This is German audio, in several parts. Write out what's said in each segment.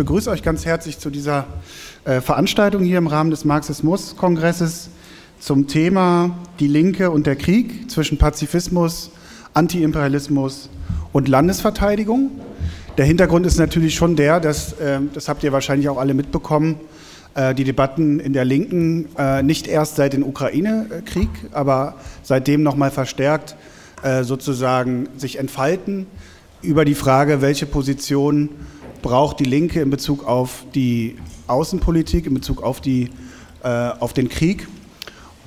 begrüße euch ganz herzlich zu dieser äh, Veranstaltung hier im Rahmen des Marxismus-Kongresses zum Thema Die Linke und der Krieg zwischen Pazifismus, Antiimperialismus und Landesverteidigung. Der Hintergrund ist natürlich schon der, dass, äh, das habt ihr wahrscheinlich auch alle mitbekommen, äh, die Debatten in der Linken äh, nicht erst seit dem Ukraine-Krieg, aber seitdem nochmal verstärkt sozusagen sich entfalten über die Frage, welche Position braucht die Linke in Bezug auf die Außenpolitik, in Bezug auf, die, auf den Krieg.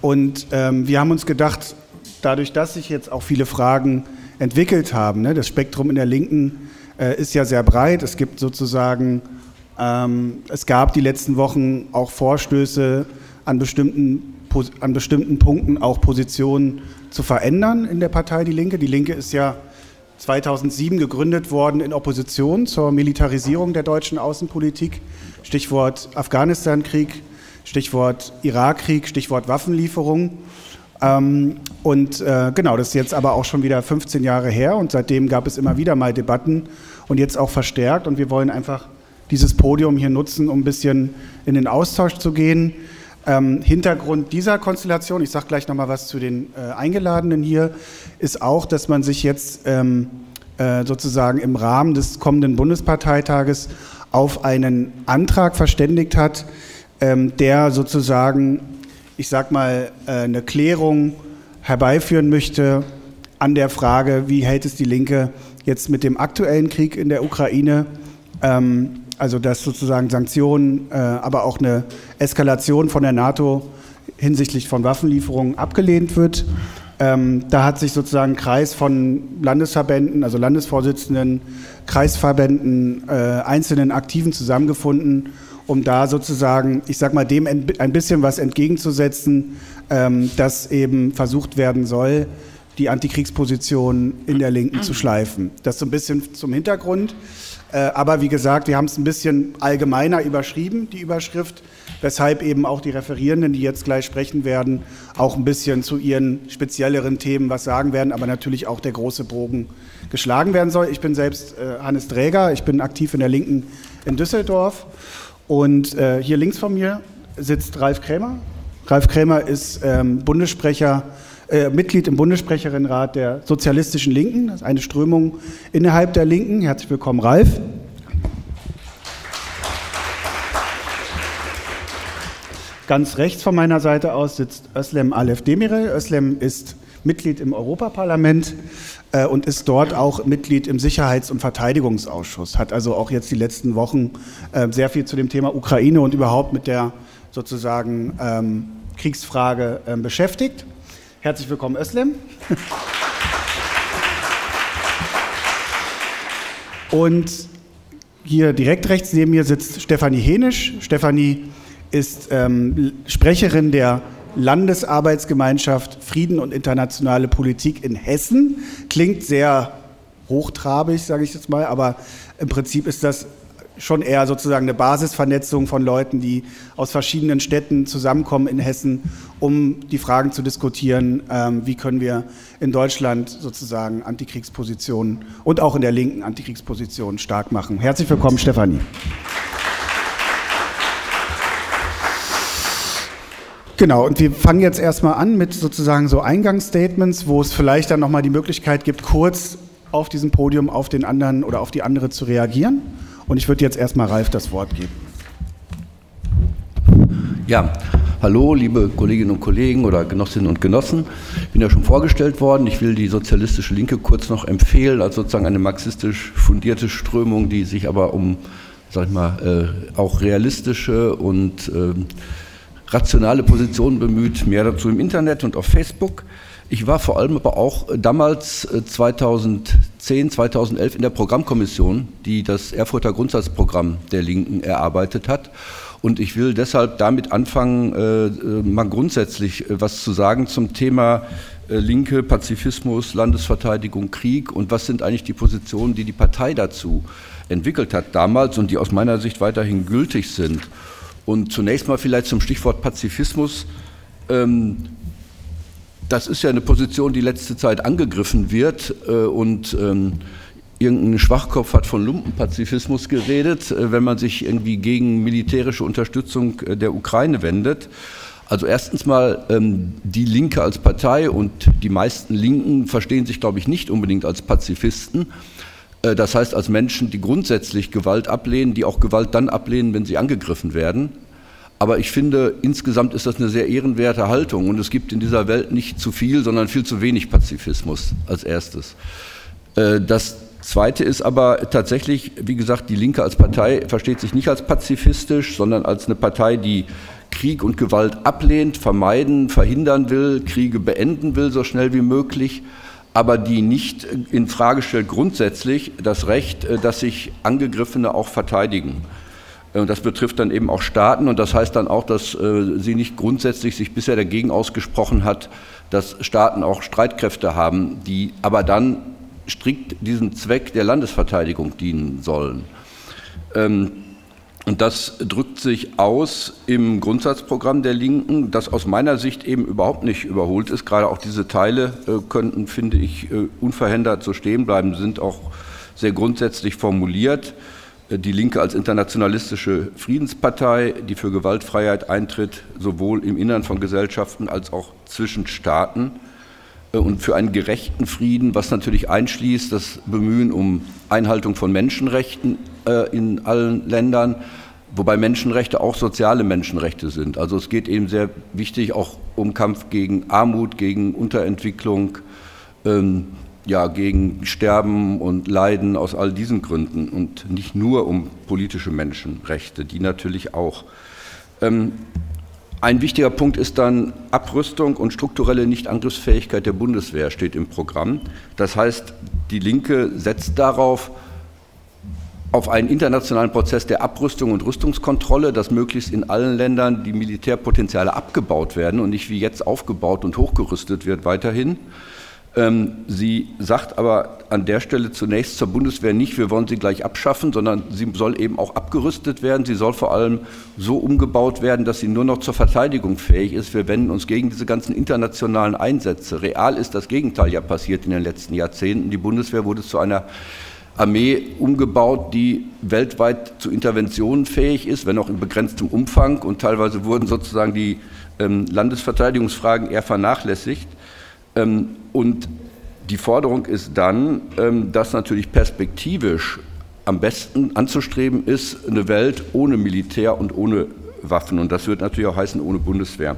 Und ähm, wir haben uns gedacht, dadurch, dass sich jetzt auch viele Fragen entwickelt haben, ne, das Spektrum in der Linken äh, ist ja sehr breit. Es gibt sozusagen, ähm, es gab die letzten Wochen auch Vorstöße an bestimmten, an bestimmten Punkten auch Positionen zu verändern in der Partei Die Linke. Die Linke ist ja 2007 gegründet worden in Opposition zur Militarisierung der deutschen Außenpolitik. Stichwort Afghanistan-Krieg, Stichwort Irakkrieg, Stichwort Waffenlieferung. Ähm, und äh, genau, das ist jetzt aber auch schon wieder 15 Jahre her und seitdem gab es immer wieder mal Debatten und jetzt auch verstärkt und wir wollen einfach dieses Podium hier nutzen, um ein bisschen in den Austausch zu gehen. Ähm, Hintergrund dieser Konstellation, ich sage gleich nochmal was zu den äh, Eingeladenen hier, ist auch, dass man sich jetzt ähm, äh, sozusagen im Rahmen des kommenden Bundesparteitages auf einen Antrag verständigt hat, ähm, der sozusagen ich sag mal, äh, eine Klärung herbeiführen möchte an der Frage, wie hält es die Linke jetzt mit dem aktuellen Krieg in der Ukraine, ähm, also dass sozusagen Sanktionen, äh, aber auch eine Eskalation von der NATO hinsichtlich von Waffenlieferungen abgelehnt wird. Ähm, da hat sich sozusagen ein Kreis von Landesverbänden, also Landesvorsitzenden, Kreisverbänden, äh, einzelnen Aktiven zusammengefunden um da sozusagen, ich sag mal, dem ein bisschen was entgegenzusetzen, ähm, dass eben versucht werden soll, die Antikriegsposition in der Linken zu schleifen. Das so ein bisschen zum Hintergrund. Äh, aber wie gesagt, wir haben es ein bisschen allgemeiner überschrieben, die Überschrift, weshalb eben auch die Referierenden, die jetzt gleich sprechen werden, auch ein bisschen zu ihren spezielleren Themen was sagen werden, aber natürlich auch der große Bogen geschlagen werden soll. Ich bin selbst äh, Hannes Dräger, ich bin aktiv in der Linken in Düsseldorf und äh, hier links von mir sitzt Ralf Krämer. Ralf Krämer ist ähm, Bundessprecher, äh, Mitglied im Bundessprecherinnenrat der Sozialistischen Linken. Das ist eine Strömung innerhalb der Linken. Herzlich willkommen, Ralf. Ganz rechts von meiner Seite aus sitzt Özlem Alef Demirel. Özlem ist Mitglied im Europaparlament äh, und ist dort auch Mitglied im Sicherheits- und Verteidigungsausschuss. Hat also auch jetzt die letzten Wochen äh, sehr viel zu dem Thema Ukraine und überhaupt mit der sozusagen ähm, Kriegsfrage äh, beschäftigt. Herzlich willkommen, Özlem. Und hier direkt rechts neben mir sitzt Stefanie Henisch. Stefanie ist ähm, Sprecherin der Landesarbeitsgemeinschaft Frieden und internationale Politik in Hessen. Klingt sehr hochtrabig, sage ich jetzt mal, aber im Prinzip ist das schon eher sozusagen eine Basisvernetzung von Leuten, die aus verschiedenen Städten zusammenkommen in Hessen, um die Fragen zu diskutieren, ähm, wie können wir in Deutschland sozusagen Antikriegspositionen und auch in der linken Antikriegspositionen stark machen. Herzlich willkommen, Stefanie. Genau, und wir fangen jetzt erstmal an mit sozusagen so Eingangsstatements, wo es vielleicht dann nochmal die Möglichkeit gibt, kurz auf diesem Podium auf den anderen oder auf die andere zu reagieren. Und ich würde jetzt erstmal Ralf das Wort geben. Ja, hallo, liebe Kolleginnen und Kollegen oder Genossinnen und Genossen. Ich bin ja schon vorgestellt worden. Ich will die sozialistische Linke kurz noch empfehlen, als sozusagen eine marxistisch fundierte Strömung, die sich aber um, sag ich mal, äh, auch realistische und äh, rationale Positionen bemüht, mehr dazu im Internet und auf Facebook. Ich war vor allem aber auch damals 2010, äh, 2011 in der Programmkommission, die das Erfurter Grundsatzprogramm der Linken erarbeitet hat. Und ich will deshalb damit anfangen, äh, äh, mal grundsätzlich was zu sagen zum Thema Linke, Pazifismus, Landesverteidigung, Krieg und was sind eigentlich die Positionen, die die Partei dazu entwickelt hat damals und die aus meiner Sicht weiterhin gültig sind. Und zunächst mal vielleicht zum Stichwort Pazifismus. Das ist ja eine Position, die letzte Zeit angegriffen wird. Äh, und ähm, irgendein Schwachkopf hat von Lumpenpazifismus geredet, äh, wenn man sich irgendwie gegen militärische Unterstützung äh, der Ukraine wendet. Also erstens mal ähm, die Linke als Partei und die meisten Linken verstehen sich, glaube ich, nicht unbedingt als Pazifisten. Äh, das heißt als Menschen, die grundsätzlich Gewalt ablehnen, die auch Gewalt dann ablehnen, wenn sie angegriffen werden. Aber ich finde, insgesamt ist das eine sehr ehrenwerte Haltung und es gibt in dieser Welt nicht zu viel, sondern viel zu wenig Pazifismus als erstes. Äh, das Zweite ist aber tatsächlich, wie gesagt, die Linke als Partei versteht sich nicht als pazifistisch, sondern als eine Partei, die Krieg und Gewalt ablehnt, vermeiden, verhindern will, Kriege beenden will, so schnell wie möglich, aber die nicht in Frage stellt grundsätzlich das Recht, äh, dass sich Angegriffene auch verteidigen. Äh, und das betrifft dann eben auch Staaten und das heißt dann auch, dass äh, sie nicht grundsätzlich sich bisher dagegen ausgesprochen hat, dass Staaten auch Streitkräfte haben, die aber dann strikt diesem Zweck der Landesverteidigung dienen sollen. Ähm, und das drückt sich aus im Grundsatzprogramm der Linken, das aus meiner Sicht eben überhaupt nicht überholt ist. Gerade auch diese Teile äh, könnten, finde ich, äh, unverhindert so stehen bleiben, sind auch sehr grundsätzlich formuliert. Äh, die Linke als internationalistische Friedenspartei, die für Gewaltfreiheit eintritt, sowohl im Innern von Gesellschaften als auch zwischen Staaten und für einen gerechten Frieden, was natürlich einschließt das Bemühen um Einhaltung von Menschenrechten äh, in allen Ländern, wobei Menschenrechte auch soziale Menschenrechte sind. Also es geht eben sehr wichtig auch um Kampf gegen Armut, gegen Unterentwicklung, ähm, ja, gegen Sterben und Leiden aus all diesen Gründen und nicht nur um politische Menschenrechte, die natürlich auch. Ähm, ein wichtiger Punkt ist dann Abrüstung und strukturelle Nichtangriffsfähigkeit der Bundeswehr steht im Programm. Das heißt, die Linke setzt darauf, auf einen internationalen Prozess der Abrüstung und Rüstungskontrolle, dass möglichst in allen Ländern die Militärpotenziale abgebaut werden und nicht wie jetzt aufgebaut und hochgerüstet wird weiterhin. Ähm, sie sagt aber an der Stelle zunächst zur Bundeswehr nicht, wir wollen sie gleich abschaffen, sondern sie soll eben auch abgerüstet werden. Sie soll vor allem so umgebaut werden, dass sie nur noch zur Verteidigung fähig ist. Wir wenden uns gegen diese ganzen internationalen Einsätze. Real ist das Gegenteil ja passiert in den letzten Jahrzehnten. Die Bundeswehr wurde zu einer Armee umgebaut, die weltweit zu Interventionen fähig ist, wenn auch in begrenztem Umfang. Und teilweise wurden sozusagen die ähm, Landesverteidigungsfragen eher vernachlässigt. Ähm, und die Forderung ist dann, ähm, dass natürlich perspektivisch am besten anzustreben ist, eine Welt ohne Militär und ohne Waffen. Und das wird natürlich auch heißen, ohne Bundeswehr.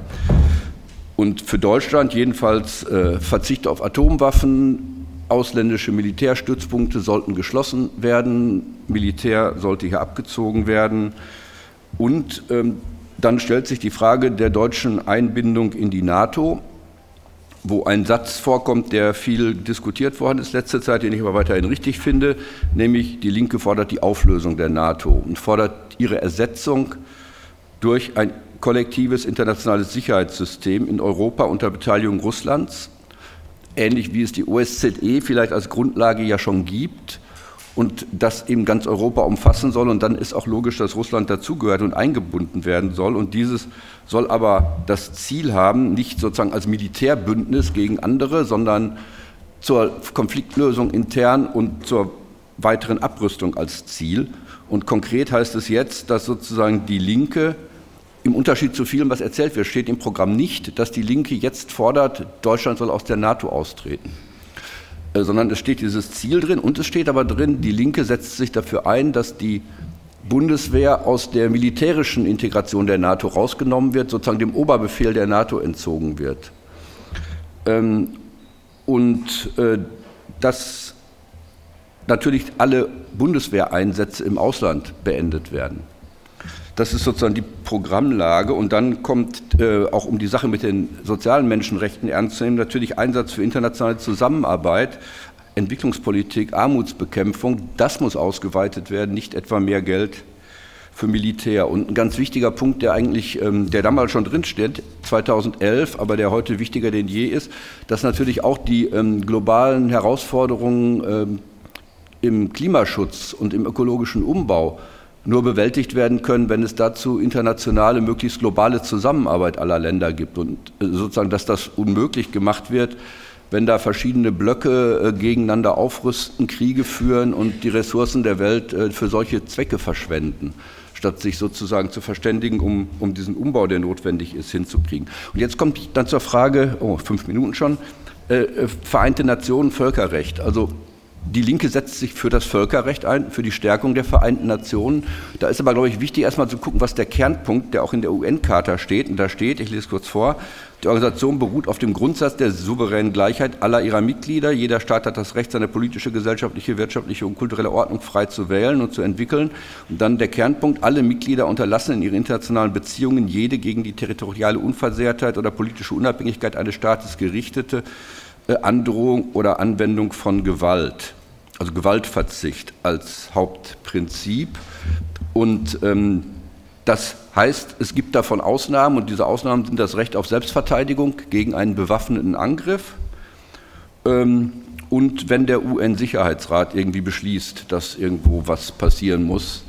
Und für Deutschland jedenfalls äh, Verzicht auf Atomwaffen, ausländische Militärstützpunkte sollten geschlossen werden, Militär sollte hier abgezogen werden. Und ähm, dann stellt sich die Frage der deutschen Einbindung in die NATO wo ein Satz vorkommt, der viel diskutiert worden ist letzte Zeit, den ich aber weiterhin richtig finde, nämlich die Linke fordert die Auflösung der NATO und fordert ihre Ersetzung durch ein kollektives internationales Sicherheitssystem in Europa unter Beteiligung Russlands, ähnlich wie es die OSZE vielleicht als Grundlage ja schon gibt und das eben ganz Europa umfassen soll. Und dann ist auch logisch, dass Russland dazugehört und eingebunden werden soll. Und dieses soll aber das Ziel haben, nicht sozusagen als Militärbündnis gegen andere, sondern zur Konfliktlösung intern und zur weiteren Abrüstung als Ziel. Und konkret heißt es jetzt, dass sozusagen die Linke im Unterschied zu vielem, was erzählt wird, steht im Programm nicht, dass die Linke jetzt fordert, Deutschland soll aus der NATO austreten. Äh, sondern es steht dieses Ziel drin und es steht aber drin, die Linke setzt sich dafür ein, dass die Bundeswehr aus der militärischen Integration der NATO rausgenommen wird, sozusagen dem Oberbefehl der NATO entzogen wird. Ähm, und äh, dass natürlich alle Bundeswehreinsätze im Ausland beendet werden. Das ist sozusagen die Programmlage. Und dann kommt, äh, auch um die Sache mit den sozialen Menschenrechten ernst zu nehmen, natürlich Einsatz für internationale Zusammenarbeit, Entwicklungspolitik, Armutsbekämpfung. Das muss ausgeweitet werden, nicht etwa mehr Geld für Militär. Und ein ganz wichtiger Punkt, der eigentlich, ähm, der damals schon drinsteht, 2011, aber der heute wichtiger denn je ist, dass natürlich auch die ähm, globalen Herausforderungen ähm, im Klimaschutz und im ökologischen Umbau nur bewältigt werden können, wenn es dazu internationale, möglichst globale Zusammenarbeit aller Länder gibt. Und äh, sozusagen, dass das unmöglich gemacht wird, wenn da verschiedene Blöcke äh, gegeneinander aufrüsten, Kriege führen und die Ressourcen der Welt äh, für solche Zwecke verschwenden, statt sich sozusagen zu verständigen, um, um diesen Umbau, der notwendig ist, hinzukriegen. Und jetzt kommt dann zur Frage, oh, fünf Minuten schon, äh, Vereinte Nationen, Völkerrecht. Also die Linke setzt sich für das Völkerrecht ein, für die Stärkung der Vereinten Nationen. Da ist aber, glaube ich, wichtig, erstmal zu gucken, was der Kernpunkt, der auch in der UN-Charta steht. Und da steht, ich lese kurz vor, die Organisation beruht auf dem Grundsatz der souveränen Gleichheit aller ihrer Mitglieder. Jeder Staat hat das Recht, seine politische, gesellschaftliche, wirtschaftliche und kulturelle Ordnung frei zu wählen und zu entwickeln. Und dann der Kernpunkt, alle Mitglieder unterlassen in ihren internationalen Beziehungen jede gegen die territoriale Unversehrtheit oder politische Unabhängigkeit eines Staates gerichtete Androhung oder Anwendung von Gewalt also Gewaltverzicht als Hauptprinzip. Und ähm, das heißt, es gibt davon Ausnahmen und diese Ausnahmen sind das Recht auf Selbstverteidigung gegen einen bewaffneten Angriff. Ähm, und wenn der UN-Sicherheitsrat irgendwie beschließt, dass irgendwo was passieren muss,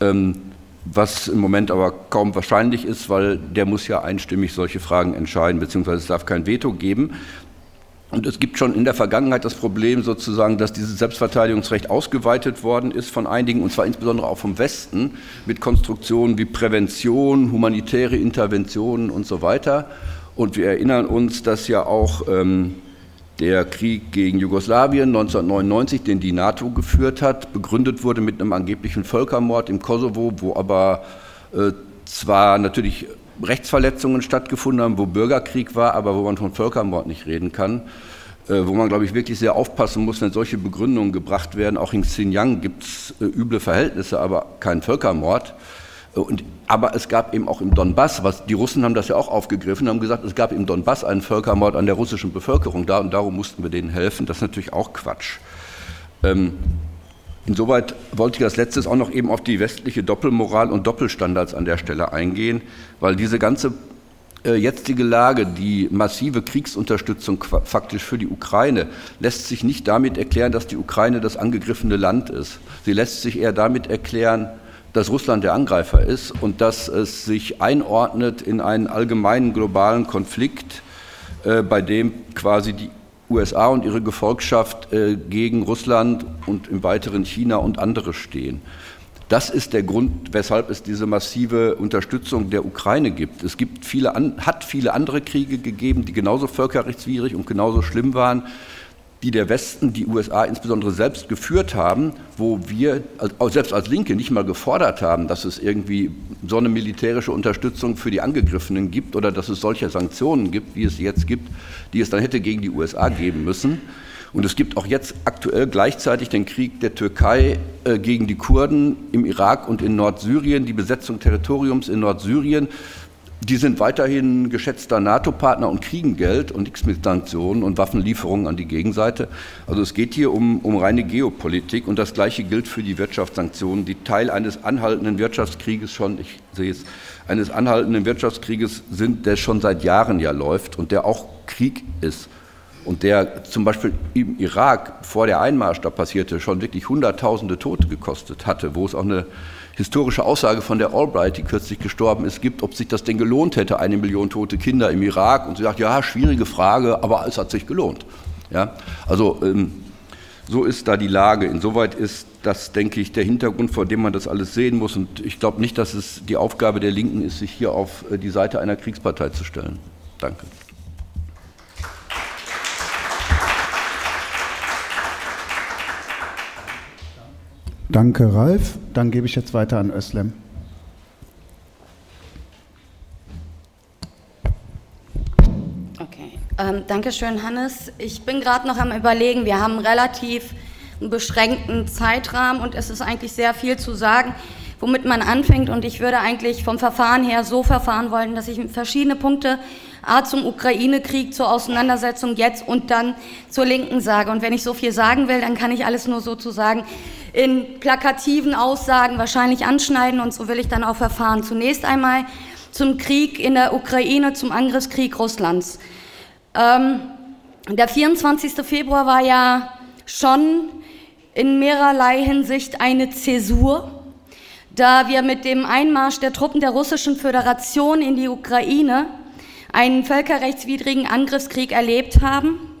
ähm, was im Moment aber kaum wahrscheinlich ist, weil der muss ja einstimmig solche Fragen entscheiden, beziehungsweise es darf kein Veto geben. Und es gibt schon in der Vergangenheit das Problem sozusagen, dass dieses Selbstverteidigungsrecht ausgeweitet worden ist von einigen, und zwar insbesondere auch vom Westen, mit Konstruktionen wie Prävention, humanitäre Interventionen und so weiter. Und wir erinnern uns, dass ja auch ähm, der Krieg gegen Jugoslawien 1999, den die NATO geführt hat, begründet wurde mit einem angeblichen Völkermord im Kosovo, wo aber äh, zwar natürlich Rechtsverletzungen stattgefunden haben, wo Bürgerkrieg war, aber wo man von Völkermord nicht reden kann, äh, wo man, glaube ich, wirklich sehr aufpassen muss, wenn solche Begründungen gebracht werden. Auch in Xinjiang gibt es äh, üble Verhältnisse, aber kein Völkermord. Äh, und, aber es gab eben auch im Donbass, was, die Russen haben das ja auch aufgegriffen, haben gesagt, es gab im Donbass einen Völkermord an der russischen Bevölkerung da und darum mussten wir denen helfen. Das ist natürlich auch Quatsch. Ähm, Insoweit wollte ich als letztes auch noch eben auf die westliche Doppelmoral und Doppelstandards an der Stelle eingehen, weil diese ganze äh, jetzige Lage, die massive Kriegsunterstützung faktisch für die Ukraine, lässt sich nicht damit erklären, dass die Ukraine das angegriffene Land ist. Sie lässt sich eher damit erklären, dass Russland der Angreifer ist und dass es sich einordnet in einen allgemeinen globalen Konflikt, äh, bei dem quasi die USA und ihre Gefolgschaft äh, gegen Russland und im weiteren China und andere stehen. Das ist der Grund, weshalb es diese massive Unterstützung der Ukraine gibt. Es gibt viele, hat viele andere Kriege gegeben, die genauso völkerrechtswidrig und genauso schlimm waren die der Westen, die USA insbesondere selbst geführt haben, wo wir selbst als Linke nicht mal gefordert haben, dass es irgendwie so eine militärische Unterstützung für die Angegriffenen gibt oder dass es solche Sanktionen gibt, wie es jetzt gibt, die es dann hätte gegen die USA geben müssen. Und es gibt auch jetzt aktuell gleichzeitig den Krieg der Türkei äh, gegen die Kurden im Irak und in Nordsyrien, die Besetzung Territoriums in Nordsyrien. Die sind weiterhin geschätzter NATO-Partner und kriegen Geld und nichts mit Sanktionen und Waffenlieferungen an die Gegenseite. Also es geht hier um, um reine Geopolitik und das Gleiche gilt für die Wirtschaftssanktionen, die Teil eines anhaltenden Wirtschaftskrieges schon, ich sehe es, eines anhaltenden Wirtschaftskrieges sind, der schon seit Jahren ja läuft und der auch Krieg ist und der zum Beispiel im Irak, bevor der Einmarsch da passierte, schon wirklich Hunderttausende Tote gekostet hatte, wo es auch eine historische Aussage von der Albright, die kürzlich gestorben ist, gibt, ob sich das denn gelohnt hätte, eine Million tote Kinder im Irak. Und sie sagt, ja, schwierige Frage, aber es hat sich gelohnt. Ja? Also ähm, so ist da die Lage. Insoweit ist das, denke ich, der Hintergrund, vor dem man das alles sehen muss. Und ich glaube nicht, dass es die Aufgabe der Linken ist, sich hier auf äh, die Seite einer Kriegspartei zu stellen. Danke. Danke, Ralf. Dann gebe ich jetzt weiter an Özlem. Okay, ähm, danke schön, Hannes. Ich bin gerade noch am Überlegen. Wir haben relativ einen beschränkten Zeitrahmen und es ist eigentlich sehr viel zu sagen, womit man anfängt. Und ich würde eigentlich vom Verfahren her so verfahren wollen, dass ich verschiedene Punkte A zum Ukraine-Krieg, zur Auseinandersetzung jetzt und dann zur Linken sage. Und wenn ich so viel sagen will, dann kann ich alles nur sozusagen in plakativen Aussagen wahrscheinlich anschneiden und so will ich dann auch verfahren. Zunächst einmal zum Krieg in der Ukraine, zum Angriffskrieg Russlands. Ähm, der 24. Februar war ja schon in mehrerlei Hinsicht eine Zäsur, da wir mit dem Einmarsch der Truppen der Russischen Föderation in die Ukraine einen völkerrechtswidrigen Angriffskrieg erlebt haben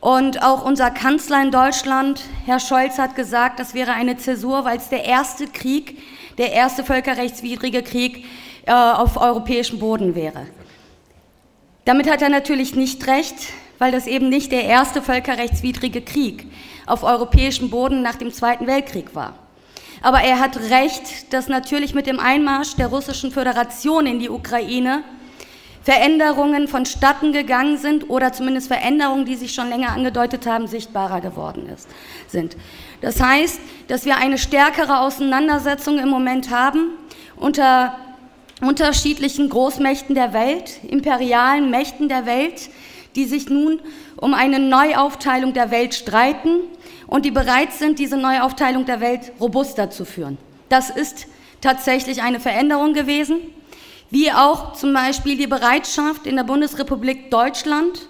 Und auch unser Kanzler in Deutschland, Herr Scholz, hat gesagt, das wäre eine Zäsur, weil es der erste Krieg, der erste völkerrechtswidrige Krieg äh, auf europäischem Boden wäre. Damit hat er natürlich nicht recht, weil das eben nicht der erste völkerrechtswidrige Krieg auf europäischem Boden nach dem Zweiten Weltkrieg war. Aber er hat recht, dass natürlich mit dem Einmarsch der russischen Föderation in die Ukraine Veränderungen vonstatten gegangen sind oder zumindest Veränderungen, die sich schon länger angedeutet haben, sichtbarer geworden ist, sind. Das heißt, dass wir eine stärkere Auseinandersetzung im Moment haben unter unterschiedlichen Großmächten der Welt, imperialen Mächten der Welt, die sich nun um eine Neuaufteilung der Welt streiten und die bereit sind, diese Neuaufteilung der Welt robuster zu führen. Das ist tatsächlich eine Veränderung gewesen, wie auch zum Beispiel die Bereitschaft in der Bundesrepublik Deutschland,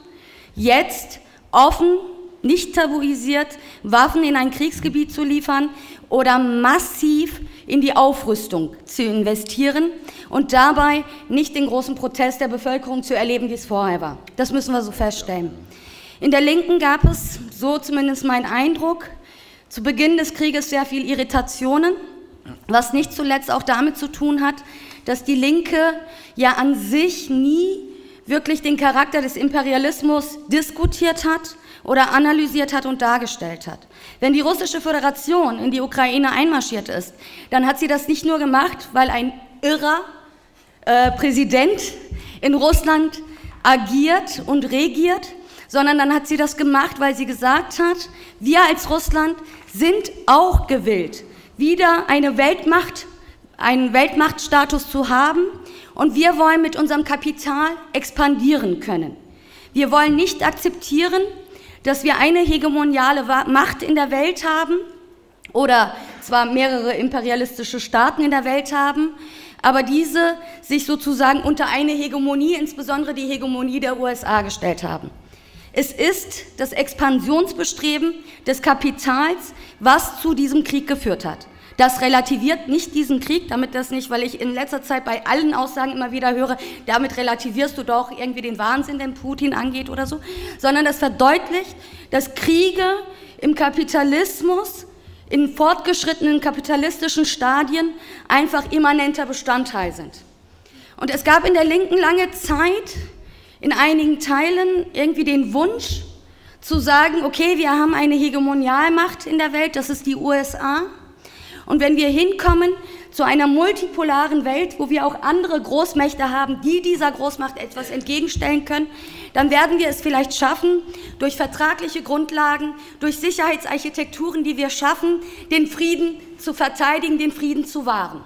jetzt offen, nicht tabuisiert, Waffen in ein Kriegsgebiet zu liefern oder massiv in die Aufrüstung zu investieren und dabei nicht den großen Protest der Bevölkerung zu erleben, wie es vorher war. Das müssen wir so feststellen. In der Linken gab es, so zumindest mein Eindruck, zu Beginn des Krieges sehr viel Irritationen, was nicht zuletzt auch damit zu tun hat, dass die Linke ja an sich nie wirklich den Charakter des Imperialismus diskutiert hat oder analysiert hat und dargestellt hat. Wenn die russische Föderation in die Ukraine einmarschiert ist, dann hat sie das nicht nur gemacht, weil ein irrer äh, Präsident in Russland agiert und regiert, sondern dann hat sie das gemacht, weil sie gesagt hat, wir als Russland sind auch gewillt, wieder eine Weltmacht, einen Weltmachtstatus zu haben und wir wollen mit unserem Kapital expandieren können. Wir wollen nicht akzeptieren, dass wir eine hegemoniale Macht in der Welt haben oder zwar mehrere imperialistische Staaten in der Welt haben, aber diese sich sozusagen unter eine Hegemonie, insbesondere die Hegemonie der USA, gestellt haben. Es ist das Expansionsbestreben des Kapitals, was zu diesem Krieg geführt hat. Das relativiert nicht diesen Krieg, damit das nicht, weil ich in letzter Zeit bei allen Aussagen immer wieder höre, damit relativierst du doch irgendwie den Wahnsinn, den Putin angeht oder so, sondern das verdeutlicht, dass Kriege im Kapitalismus, in fortgeschrittenen kapitalistischen Stadien einfach immanenter Bestandteil sind. Und es gab in der Linken lange Zeit, in einigen Teilen irgendwie den Wunsch zu sagen, okay, wir haben eine Hegemonialmacht in der Welt, das ist die USA. Und wenn wir hinkommen zu einer multipolaren Welt, wo wir auch andere Großmächte haben, die dieser Großmacht etwas entgegenstellen können, dann werden wir es vielleicht schaffen, durch vertragliche Grundlagen, durch Sicherheitsarchitekturen, die wir schaffen, den Frieden zu verteidigen, den Frieden zu wahren.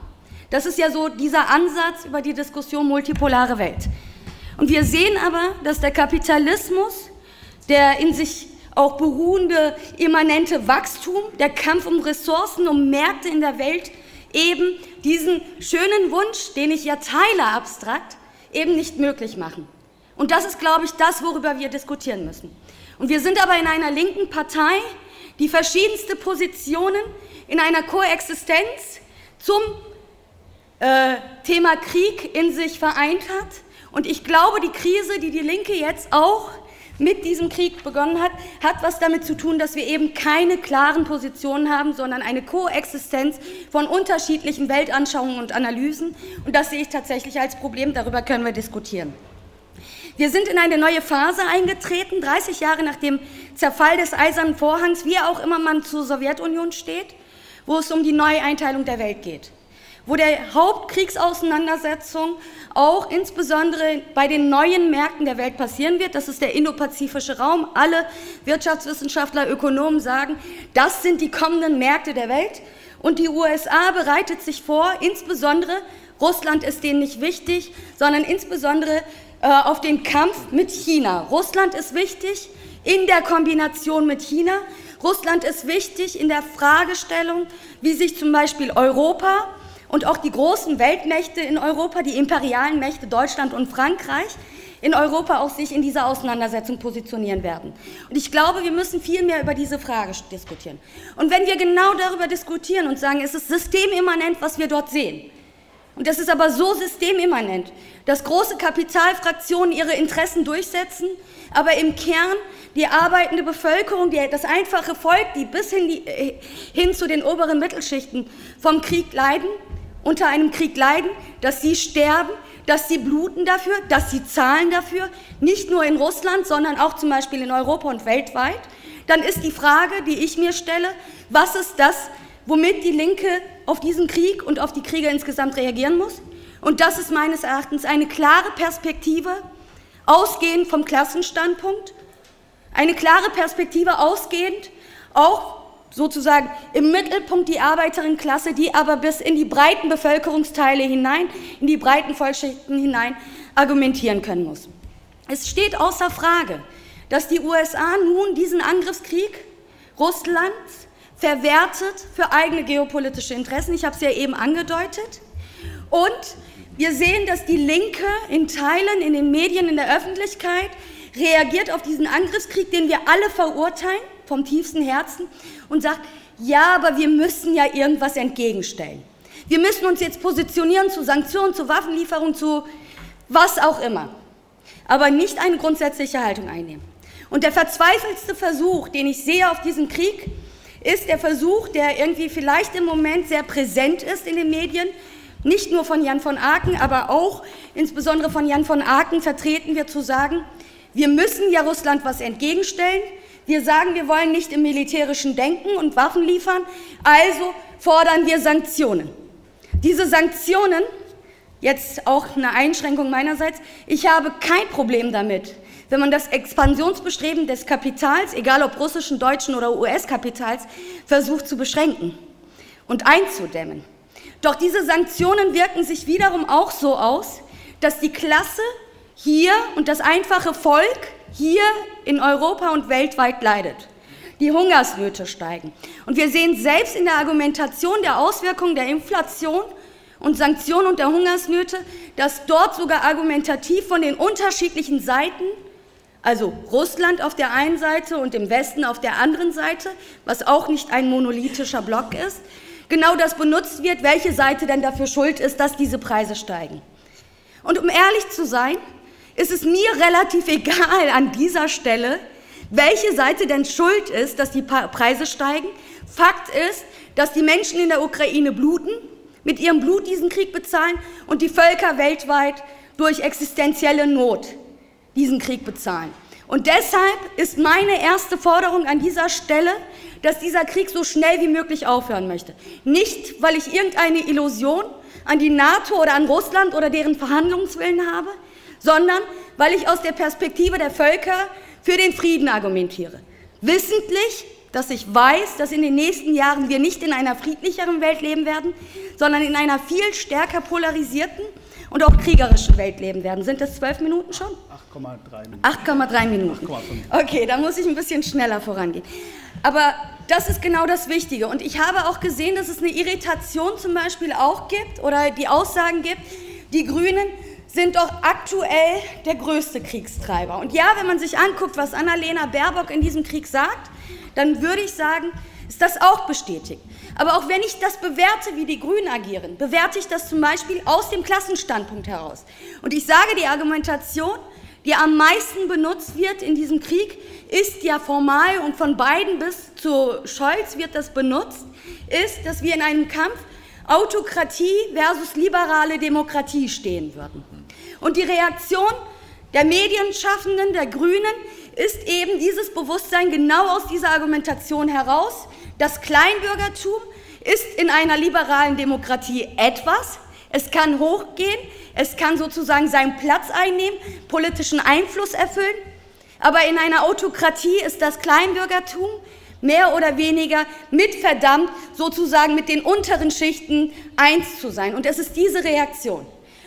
Das ist ja so dieser Ansatz über die Diskussion multipolare Welt. Und wir sehen aber, dass der Kapitalismus, der in sich auch beruhende immanente Wachstum, der Kampf um Ressourcen, um Märkte in der Welt, eben diesen schönen Wunsch, den ich ja teile abstrakt, eben nicht möglich machen. Und das ist, glaube ich, das, worüber wir diskutieren müssen. Und wir sind aber in einer linken Partei, die verschiedenste Positionen in einer Koexistenz zum äh, Thema Krieg in sich vereint hat und ich glaube, die Krise, die die Linke jetzt auch mit diesem Krieg begonnen hat, hat was damit zu tun, dass wir eben keine klaren Positionen haben, sondern eine Koexistenz von unterschiedlichen Weltanschauungen und Analysen. Und das sehe ich tatsächlich als Problem. Darüber können wir diskutieren. Wir sind in eine neue Phase eingetreten, 30 Jahre nach dem Zerfall des Eisernen Vorhangs, wie auch immer man zur Sowjetunion steht, wo es um die Neueinteilung der Welt geht wo der Hauptkriegsauseinandersetzung auch insbesondere bei den neuen Märkten der Welt passieren wird. Das ist der indopazifische Raum. Alle Wirtschaftswissenschaftler, Ökonomen sagen, das sind die kommenden Märkte der Welt. Und die USA bereitet sich vor, insbesondere, Russland ist denen nicht wichtig, sondern insbesondere äh, auf den Kampf mit China. Russland ist wichtig in der Kombination mit China. Russland ist wichtig in der Fragestellung, wie sich zum Beispiel Europa und auch die großen Weltmächte in Europa, die imperialen Mächte Deutschland und Frankreich, in Europa auch sich in dieser Auseinandersetzung positionieren werden. Und ich glaube, wir müssen viel mehr über diese Frage diskutieren. Und wenn wir genau darüber diskutieren und sagen, es ist systemimmanent, was wir dort sehen, Und das ist aber so systemimmanent, dass große Kapitalfraktionen ihre Interessen durchsetzen, aber im Kern die arbeitende Bevölkerung, die, das einfache Volk, die bis hin, die, äh, hin zu den oberen Mittelschichten vom Krieg leiden, unter einem Krieg leiden, dass sie sterben, dass sie bluten dafür, dass sie zahlen dafür, nicht nur in Russland, sondern auch zum Beispiel in Europa und weltweit, dann ist die Frage, die ich mir stelle, was ist das, womit die Linke auf diesen Krieg und auf die Kriege insgesamt reagieren muss. Und das ist meines Erachtens eine klare Perspektive, ausgehend vom Klassenstandpunkt, eine klare Perspektive ausgehend auch sozusagen im Mittelpunkt die Arbeiterinnenklasse, die aber bis in die breiten Bevölkerungsteile hinein, in die breiten Vollschichten hinein argumentieren können muss. Es steht außer Frage, dass die USA nun diesen Angriffskrieg Russlands verwertet für eigene geopolitische Interessen. Ich habe es ja eben angedeutet. Und wir sehen, dass die Linke in Teilen, in den Medien, in der Öffentlichkeit reagiert auf diesen Angriffskrieg, den wir alle verurteilen, vom tiefsten Herzen, und sagt, ja, aber wir müssen ja irgendwas entgegenstellen. Wir müssen uns jetzt positionieren zu Sanktionen, zu Waffenlieferungen, zu was auch immer. Aber nicht eine grundsätzliche Haltung einnehmen. Und der verzweifelste Versuch, den ich sehe auf diesen Krieg, ist der Versuch, der irgendwie vielleicht im Moment sehr präsent ist in den Medien, nicht nur von Jan von Aken, aber auch insbesondere von Jan von Aken vertreten wird, zu sagen, wir müssen ja Russland was entgegenstellen. Wir sagen, wir wollen nicht im militärischen Denken und Waffen liefern, also fordern wir Sanktionen. Diese Sanktionen, jetzt auch eine Einschränkung meinerseits, ich habe kein Problem damit, wenn man das Expansionsbestreben des Kapitals, egal ob russischen, deutschen oder US-Kapitals, versucht zu beschränken und einzudämmen. Doch diese Sanktionen wirken sich wiederum auch so aus, dass die Klasse hier und das einfache Volk hier in Europa und weltweit leidet. Die Hungersnöte steigen. Und wir sehen selbst in der Argumentation der Auswirkungen der Inflation und Sanktionen und der Hungersnöte, dass dort sogar argumentativ von den unterschiedlichen Seiten also Russland auf der einen Seite und im Westen auf der anderen Seite, was auch nicht ein monolithischer Block ist, genau das benutzt wird, welche Seite denn dafür schuld ist, dass diese Preise steigen. Und um ehrlich zu sein, ist es mir relativ egal an dieser Stelle, welche Seite denn schuld ist, dass die Preise steigen. Fakt ist, dass die Menschen in der Ukraine bluten, mit ihrem Blut diesen Krieg bezahlen und die Völker weltweit durch existenzielle Not diesen Krieg bezahlen. Und deshalb ist meine erste Forderung an dieser Stelle, dass dieser Krieg so schnell wie möglich aufhören möchte. Nicht, weil ich irgendeine Illusion an die NATO oder an Russland oder deren Verhandlungswillen habe, sondern weil ich aus der Perspektive der Völker für den Frieden argumentiere. Wissentlich, dass ich weiß, dass in den nächsten Jahren wir nicht in einer friedlicheren Welt leben werden, sondern in einer viel stärker polarisierten und auch kriegerischen Welt leben werden. Sind das zwölf Minuten schon? 8,3 Minuten. 8,3 Minuten. 8, okay, da muss ich ein bisschen schneller vorangehen. Aber das ist genau das Wichtige. Und ich habe auch gesehen, dass es eine Irritation zum Beispiel auch gibt oder die Aussagen gibt, die Grünen sind doch aktuell der größte Kriegstreiber. Und ja, wenn man sich anguckt, was Annalena Baerbock in diesem Krieg sagt, dann würde ich sagen, ist das auch bestätigt. Aber auch wenn ich das bewerte, wie die Grünen agieren, bewerte ich das zum Beispiel aus dem Klassenstandpunkt heraus. Und ich sage, die Argumentation, die am meisten benutzt wird in diesem Krieg, ist ja formal und von beiden bis zu Scholz wird das benutzt, ist, dass wir in einem Kampf Autokratie versus liberale Demokratie stehen würden. Und die Reaktion der Medienschaffenden, der Grünen, ist eben dieses Bewusstsein genau aus dieser Argumentation heraus, das Kleinbürgertum ist in einer liberalen Demokratie etwas, es kann hochgehen, es kann sozusagen seinen Platz einnehmen, politischen Einfluss erfüllen, aber in einer Autokratie ist das Kleinbürgertum mehr oder weniger mit verdammt, sozusagen mit den unteren Schichten eins zu sein. Und es ist diese Reaktion.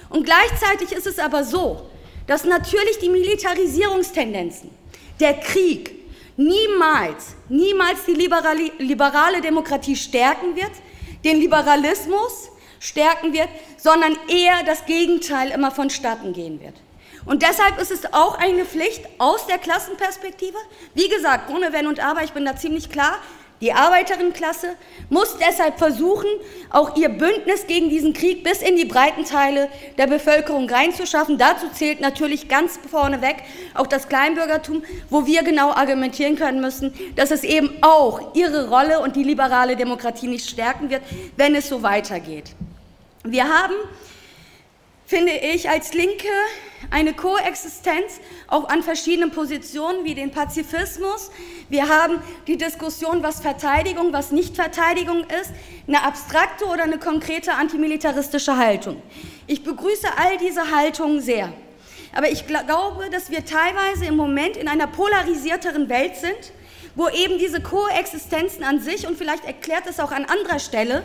Und gleichzeitig ist es aber so, dass natürlich die Militarisierungstendenzen, der Krieg, niemals, niemals die liberale, liberale Demokratie stärken wird, den Liberalismus stärken wird, sondern eher das Gegenteil immer vonstatten gehen wird. Und deshalb ist es auch eine Pflicht aus der Klassenperspektive, wie gesagt, ohne Wenn und Aber, ich bin da ziemlich klar, Die Arbeiterinnenklasse muss deshalb versuchen, auch ihr Bündnis gegen diesen Krieg bis in die breiten Teile der Bevölkerung reinzuschaffen. Dazu zählt natürlich ganz vorneweg auch das Kleinbürgertum, wo wir genau argumentieren können müssen, dass es eben auch ihre Rolle und die liberale Demokratie nicht stärken wird, wenn es so weitergeht. Wir haben finde ich als Linke eine Koexistenz auch an verschiedenen Positionen wie den Pazifismus. Wir haben die Diskussion, was Verteidigung, was Nichtverteidigung ist, eine abstrakte oder eine konkrete antimilitaristische Haltung. Ich begrüße all diese Haltungen sehr. Aber ich glaube, dass wir teilweise im Moment in einer polarisierteren Welt sind, wo eben diese Koexistenzen an sich, und vielleicht erklärt es auch an anderer Stelle,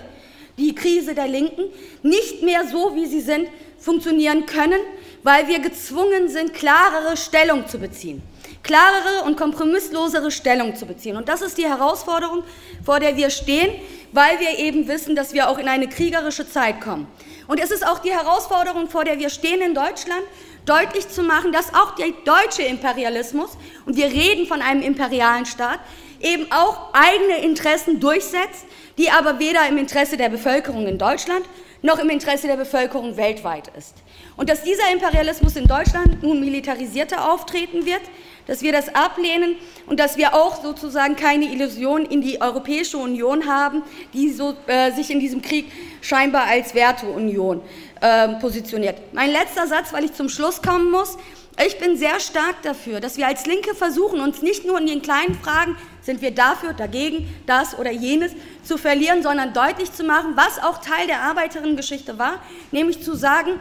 die Krise der Linken, nicht mehr so, wie sie sind, funktionieren können, weil wir gezwungen sind, klarere Stellung zu beziehen. Klarere und kompromisslosere Stellung zu beziehen. Und das ist die Herausforderung, vor der wir stehen, weil wir eben wissen, dass wir auch in eine kriegerische Zeit kommen. Und es ist auch die Herausforderung, vor der wir stehen in Deutschland, deutlich zu machen, dass auch der deutsche Imperialismus, und wir reden von einem imperialen Staat, eben auch eigene Interessen durchsetzt, die aber weder im Interesse der Bevölkerung in Deutschland noch im Interesse der Bevölkerung weltweit ist. Und dass dieser Imperialismus in Deutschland nun militarisierter auftreten wird, dass wir das ablehnen und dass wir auch sozusagen keine Illusion in die Europäische Union haben, die so, äh, sich in diesem Krieg scheinbar als Werteunion äh, positioniert. Mein letzter Satz, weil ich zum Schluss kommen muss. Ich bin sehr stark dafür, dass wir als Linke versuchen, uns nicht nur in den kleinen Fragen, sind wir dafür, dagegen, das oder jenes, zu verlieren, sondern deutlich zu machen, was auch Teil der Arbeiterinnengeschichte war, nämlich zu sagen,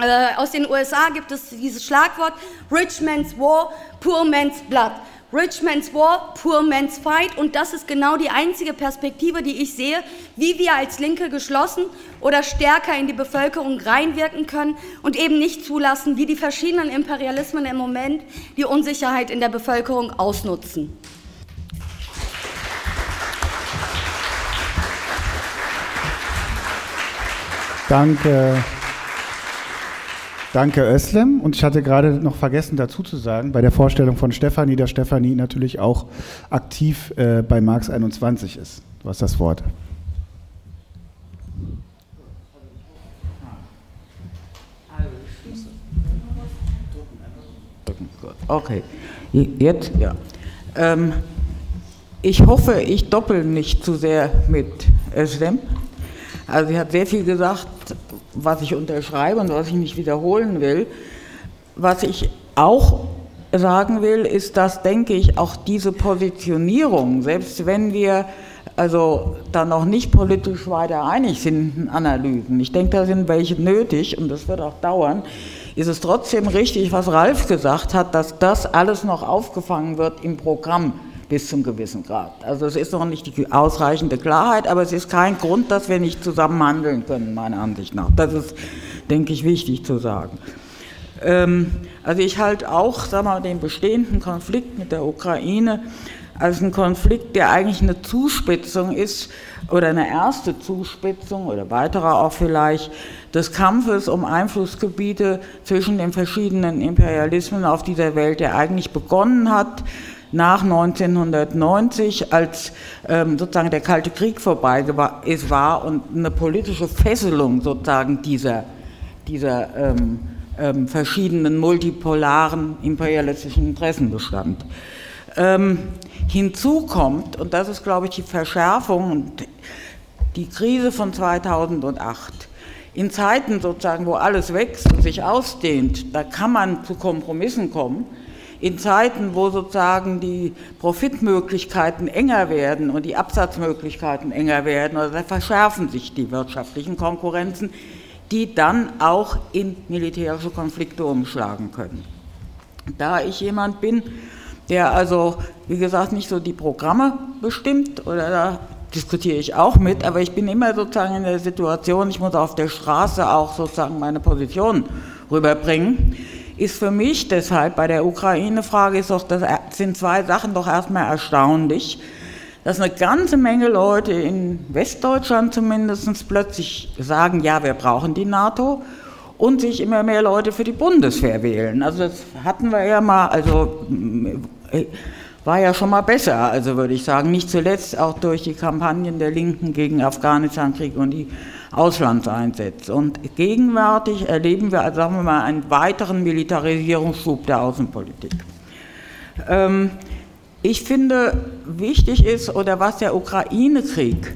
äh, aus den USA gibt es dieses Schlagwort Rich Man's War, Poor Man's Blood. Rich Man's War, Poor Man's Fight. Und das ist genau die einzige Perspektive, die ich sehe, wie wir als Linke geschlossen oder stärker in die Bevölkerung reinwirken können und eben nicht zulassen, wie die verschiedenen Imperialismen im Moment die Unsicherheit in der Bevölkerung ausnutzen. Danke. Danke, Özlem. Und ich hatte gerade noch vergessen dazu zu sagen, bei der Vorstellung von Stefanie, dass Stefanie natürlich auch aktiv äh, bei Marx 21 ist. Du hast das Wort. Okay, jetzt ja. Ähm, ich hoffe, ich doppel nicht zu sehr mit Özlem. Also sie hat sehr viel gesagt, was ich unterschreibe und was ich nicht wiederholen will. Was ich auch sagen will, ist, dass, denke ich, auch diese Positionierung, selbst wenn wir also da noch nicht politisch weiter einig sind in Analysen, ich denke, da sind welche nötig und das wird auch dauern, ist es trotzdem richtig, was Ralf gesagt hat, dass das alles noch aufgefangen wird im Programm bis zum gewissen Grad. Also es ist noch nicht die ausreichende Klarheit, aber es ist kein Grund, dass wir nicht zusammen handeln können, meiner Ansicht nach. Das ist, denke ich, wichtig zu sagen. Ähm, also ich halte auch sag mal, den bestehenden Konflikt mit der Ukraine als einen Konflikt, der eigentlich eine Zuspitzung ist oder eine erste Zuspitzung oder weitere auch vielleicht des Kampfes um Einflussgebiete zwischen den verschiedenen Imperialismen auf dieser Welt, der eigentlich begonnen hat nach 1990, als ähm, sozusagen der Kalte Krieg vorbei war und eine politische Fesselung sozusagen dieser, dieser ähm, ähm, verschiedenen multipolaren imperialistischen Interessen bestand. Ähm, hinzu kommt, und das ist, glaube ich, die Verschärfung und die Krise von 2008, in Zeiten sozusagen, wo alles wächst und sich ausdehnt, da kann man zu Kompromissen kommen in Zeiten, wo sozusagen die Profitmöglichkeiten enger werden und die Absatzmöglichkeiten enger werden, oder also verschärfen sich die wirtschaftlichen Konkurrenzen, die dann auch in militärische Konflikte umschlagen können. Da ich jemand bin, der also, wie gesagt, nicht so die Programme bestimmt, oder da diskutiere ich auch mit, aber ich bin immer sozusagen in der Situation, ich muss auf der Straße auch sozusagen meine Position rüberbringen ist für mich deshalb bei der Ukraine-Frage ist doch, das sind zwei Sachen doch erstmal erstaunlich, dass eine ganze Menge Leute in Westdeutschland zumindest plötzlich sagen, ja, wir brauchen die NATO und sich immer mehr Leute für die Bundeswehr wählen. Also das hatten wir ja mal, also war ja schon mal besser, also würde ich sagen, nicht zuletzt auch durch die Kampagnen der Linken gegen Afghanistan-Krieg und die Auslandseinsätze. Und gegenwärtig erleben wir, also sagen wir mal, einen weiteren Militarisierungsschub der Außenpolitik. Ähm, ich finde, wichtig ist, oder was der Ukraine-Krieg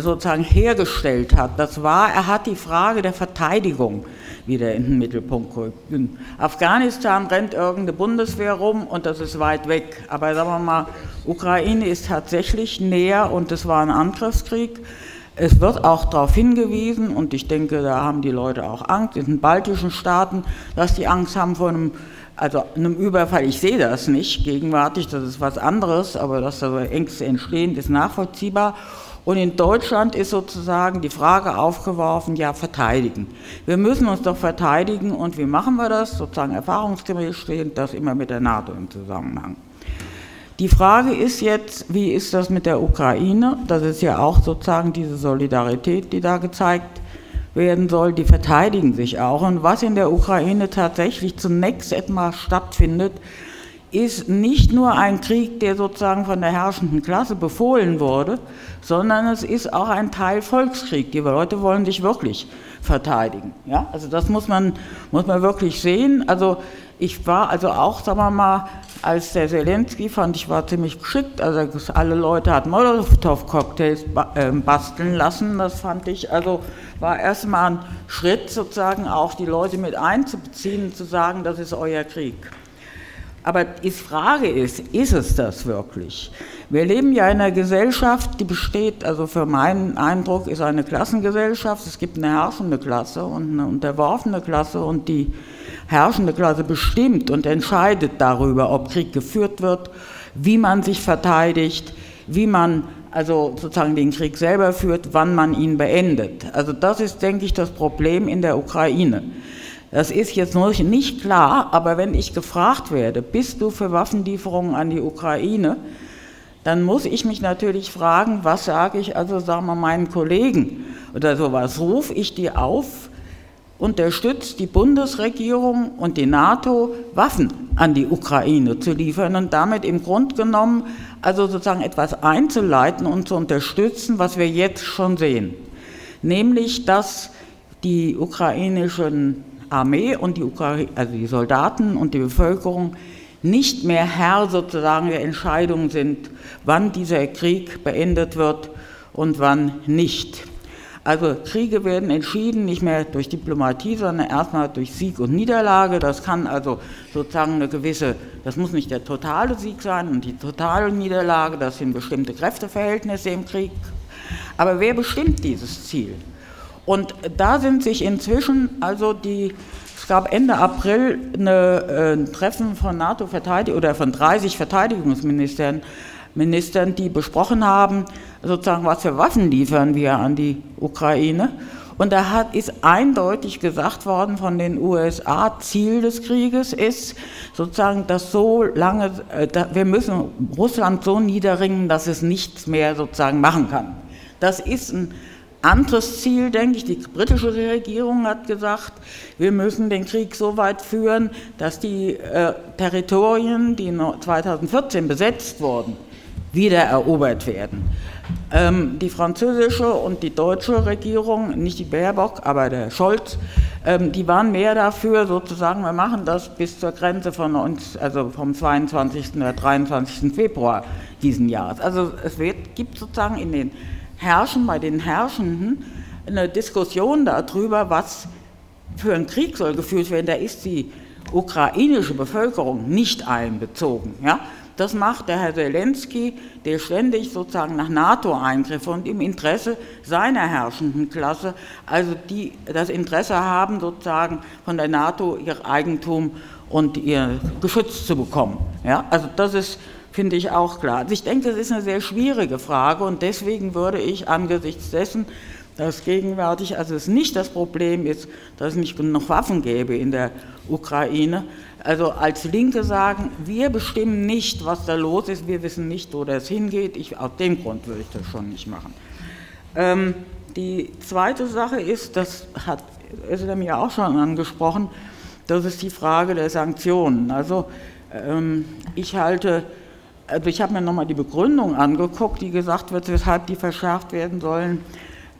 sozusagen hergestellt hat, das war, er hat die Frage der Verteidigung wieder in den Mittelpunkt gerückt. In Afghanistan rennt irgendeine Bundeswehr rum und das ist weit weg. Aber sagen wir mal, Ukraine ist tatsächlich näher und es war ein Angriffskrieg. Es wird auch darauf hingewiesen, und ich denke, da haben die Leute auch Angst, in den baltischen Staaten, dass die Angst haben vor einem, also einem Überfall. Ich sehe das nicht gegenwärtig, das ist was anderes, aber dass da Ängste entstehen, ist nachvollziehbar. Und in Deutschland ist sozusagen die Frage aufgeworfen, ja, verteidigen. Wir müssen uns doch verteidigen und wie machen wir das? Sozusagen erfahrungsgemäß steht das immer mit der NATO im Zusammenhang. Die Frage ist jetzt, wie ist das mit der Ukraine? Das ist ja auch sozusagen diese Solidarität, die da gezeigt werden soll. Die verteidigen sich auch. Und was in der Ukraine tatsächlich zunächst etwas stattfindet, ist nicht nur ein Krieg, der sozusagen von der herrschenden Klasse befohlen wurde, sondern es ist auch ein Teil Volkskrieg. Die Leute wollen sich wirklich verteidigen. Ja? Also das muss man, muss man wirklich sehen. Also ich war also auch, sagen wir mal, als der Zelensky fand ich war ziemlich geschickt, also alle Leute hatten Molotow-Cocktails ähm, basteln lassen, das fand ich, also war erstmal ein Schritt sozusagen auch die Leute mit einzubeziehen, zu sagen, das ist euer Krieg. Aber die Frage ist, ist es das wirklich? Wir leben ja in einer Gesellschaft, die besteht, also für meinen Eindruck, ist eine Klassengesellschaft. Es gibt eine herrschende Klasse und eine unterworfene Klasse und die herrschende Klasse bestimmt und entscheidet darüber, ob Krieg geführt wird, wie man sich verteidigt, wie man also sozusagen den Krieg selber führt, wann man ihn beendet. Also das ist, denke ich, das Problem in der Ukraine. Das ist jetzt noch nicht klar, aber wenn ich gefragt werde, bist du für Waffenlieferungen an die Ukraine, dann muss ich mich natürlich fragen, was sage ich also, sagen wir, meinen Kollegen oder sowas. Rufe ich die auf, unterstützt die Bundesregierung und die NATO, Waffen an die Ukraine zu liefern und damit im Grunde genommen also sozusagen etwas einzuleiten und zu unterstützen, was wir jetzt schon sehen. Nämlich, dass die ukrainischen Armee und die, Ukraine, also die Soldaten und die Bevölkerung nicht mehr Herr sozusagen der Entscheidung sind, wann dieser Krieg beendet wird und wann nicht. Also Kriege werden entschieden nicht mehr durch Diplomatie, sondern erstmal durch Sieg und Niederlage. Das kann also sozusagen eine gewisse, das muss nicht der totale Sieg sein und die totale Niederlage, das sind bestimmte Kräfteverhältnisse im Krieg. Aber wer bestimmt dieses Ziel? Und da sind sich inzwischen also die, es gab Ende April eine, äh, ein Treffen von NATO-Verteidigern oder von 30 Verteidigungsministern, Ministern, die besprochen haben, sozusagen, was für Waffen liefern wir an die Ukraine. Und da hat, ist eindeutig gesagt worden von den USA, Ziel des Krieges ist sozusagen, dass so lange, äh, wir müssen Russland so niederringen, dass es nichts mehr sozusagen machen kann. Das ist ein anderes Ziel, denke ich, die britische Regierung hat gesagt, wir müssen den Krieg so weit führen, dass die äh, Territorien, die 2014 besetzt wurden, wieder erobert werden. Ähm, die französische und die deutsche Regierung, nicht die Baerbock, aber der Scholz, ähm, die waren mehr dafür, sozusagen, wir machen das bis zur Grenze von uns, also vom 22. oder 23. Februar diesen Jahres. Also es wird, gibt sozusagen in den herrschen bei den Herrschenden eine Diskussion darüber, was für ein Krieg soll geführt werden. Da ist die ukrainische Bevölkerung nicht einbezogen. Ja? Das macht der Herr Zelensky, der ständig sozusagen nach NATO-Eingriffe und im Interesse seiner herrschenden Klasse, also die das Interesse haben, sozusagen von der NATO ihr Eigentum und ihr Geschütz zu bekommen. Ja? Also das ist finde ich auch klar. Also ich denke, das ist eine sehr schwierige Frage und deswegen würde ich angesichts dessen, dass gegenwärtig, also es nicht das Problem ist, dass es nicht genug Waffen gäbe in der Ukraine, also als Linke sagen, wir bestimmen nicht, was da los ist, wir wissen nicht, wo das hingeht. Ich, aus dem Grund würde ich das schon nicht machen. Ähm, die zweite Sache ist, das hat Özlem ja auch schon angesprochen, das ist die Frage der Sanktionen. Also ähm, ich halte also ich habe mir nochmal die Begründung angeguckt, die gesagt wird, weshalb die verschärft werden sollen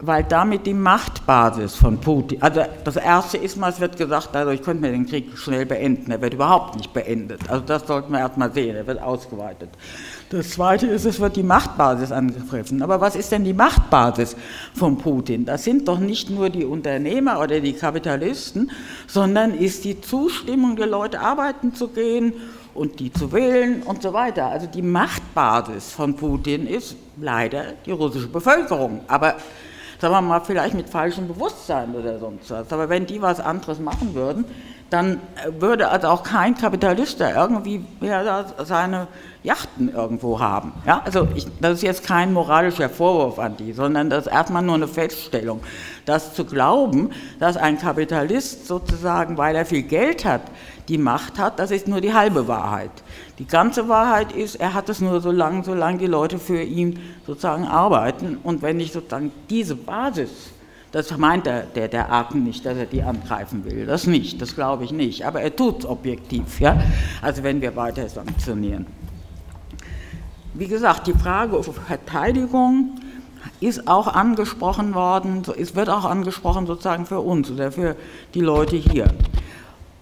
weil damit die Machtbasis von Putin, also das erste ist mal, es wird gesagt, dadurch könnten wir den Krieg schnell beenden. Er wird überhaupt nicht beendet. Also das sollten wir erstmal sehen, er wird ausgeweitet. Das zweite ist, es wird die Machtbasis angegriffen. Aber was ist denn die Machtbasis von Putin? Das sind doch nicht nur die Unternehmer oder die Kapitalisten, sondern ist die Zustimmung der Leute, arbeiten zu gehen und die zu wählen und so weiter. Also die Machtbasis von Putin ist leider die russische Bevölkerung. Aber sagen wir mal, vielleicht mit falschem Bewusstsein oder sonst was. Aber wenn die was anderes machen würden, dann würde also auch kein Kapitalist da irgendwie ja, seine Yachten irgendwo haben. Ja, also ich, das ist jetzt kein moralischer Vorwurf an die, sondern das ist erstmal nur eine Feststellung, dass zu glauben, dass ein Kapitalist sozusagen, weil er viel Geld hat, die Macht hat, das ist nur die halbe Wahrheit. Die ganze Wahrheit ist, er hat es nur so lange, solange die Leute für ihn sozusagen arbeiten. Und wenn ich sozusagen diese Basis, das meint der, der, der Aken nicht, dass er die angreifen will, das nicht, das glaube ich nicht. Aber er tut es objektiv, ja. Also wenn wir weiter sanktionieren. Wie gesagt, die Frage auf Verteidigung ist auch angesprochen worden, es wird auch angesprochen sozusagen für uns oder für die Leute hier.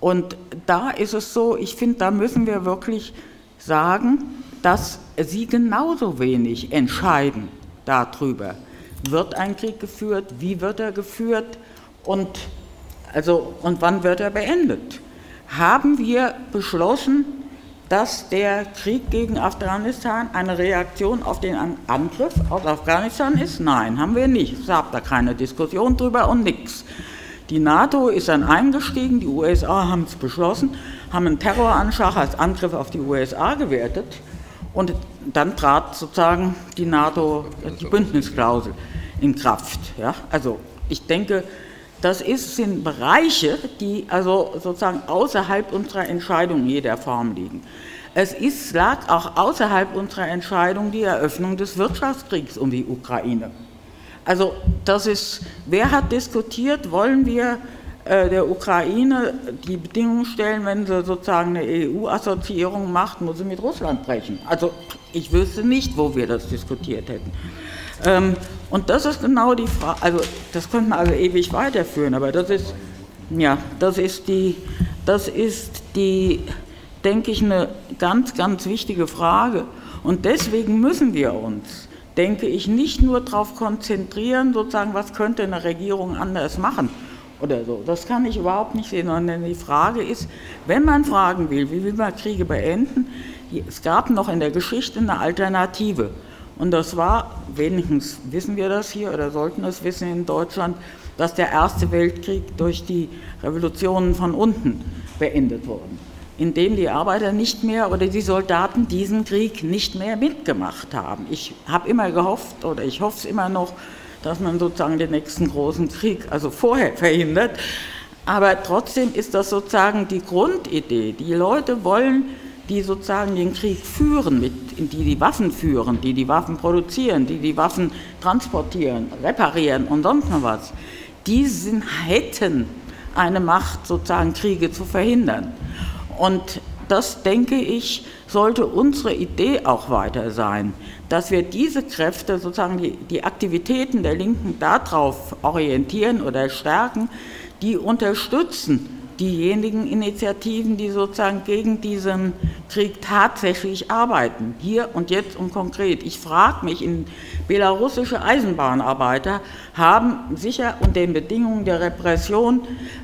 Und da ist es so, ich finde, da müssen wir wirklich sagen, dass sie genauso wenig entscheiden darüber, wird ein Krieg geführt, wie wird er geführt und, also, und wann wird er beendet. Haben wir beschlossen, dass der Krieg gegen Afghanistan eine Reaktion auf den Angriff aus Afghanistan ist? Nein, haben wir nicht. Es gab da keine Diskussion drüber und nichts. Die NATO ist dann eingestiegen, die USA haben es beschlossen, haben einen Terroranschlag als Angriff auf die USA gewertet und dann trat sozusagen die NATO, die Bündnisklausel in Kraft. Ja? Also ich denke, das ist, sind Bereiche, die also sozusagen außerhalb unserer Entscheidung jeder Form liegen. Es ist, lag auch außerhalb unserer Entscheidung die Eröffnung des Wirtschaftskriegs um die Ukraine. Also das ist, wer hat diskutiert, wollen wir äh, der Ukraine die Bedingungen stellen, wenn sie sozusagen eine EU-Assoziierung macht, muss sie mit Russland brechen. Also ich wüsste nicht, wo wir das diskutiert hätten. Ähm, und das ist genau die Frage, also das könnte man also ewig weiterführen, aber das ist, ja, das ist die, das ist die, denke ich, eine ganz, ganz wichtige Frage. Und deswegen müssen wir uns denke ich, nicht nur darauf konzentrieren, sozusagen, was könnte eine Regierung anders machen oder so. Das kann ich überhaupt nicht sehen, sondern die Frage ist, wenn man fragen will, wie will man Kriege beenden, es gab noch in der Geschichte eine Alternative. Und das war, wenigstens wissen wir das hier oder sollten es wissen in Deutschland, dass der Erste Weltkrieg durch die Revolutionen von unten beendet wurde indem die Arbeiter nicht mehr oder die Soldaten diesen Krieg nicht mehr mitgemacht haben. Ich habe immer gehofft oder ich hoffe es immer noch, dass man sozusagen den nächsten großen Krieg also vorher verhindert. Aber trotzdem ist das sozusagen die Grundidee. Die Leute wollen, die sozusagen den Krieg führen, mit, die die Waffen führen, die die Waffen produzieren, die die Waffen transportieren, reparieren und sonst noch was, die sind, hätten eine Macht, sozusagen Kriege zu verhindern. Und das, denke ich, sollte unsere Idee auch weiter sein, dass wir diese Kräfte, sozusagen die, die Aktivitäten der Linken darauf orientieren oder stärken, die unterstützen diejenigen Initiativen, die sozusagen gegen diesen Krieg tatsächlich arbeiten, hier und jetzt und konkret. Ich frage mich, belarussische Eisenbahnarbeiter haben sicher unter den Bedingungen der Repression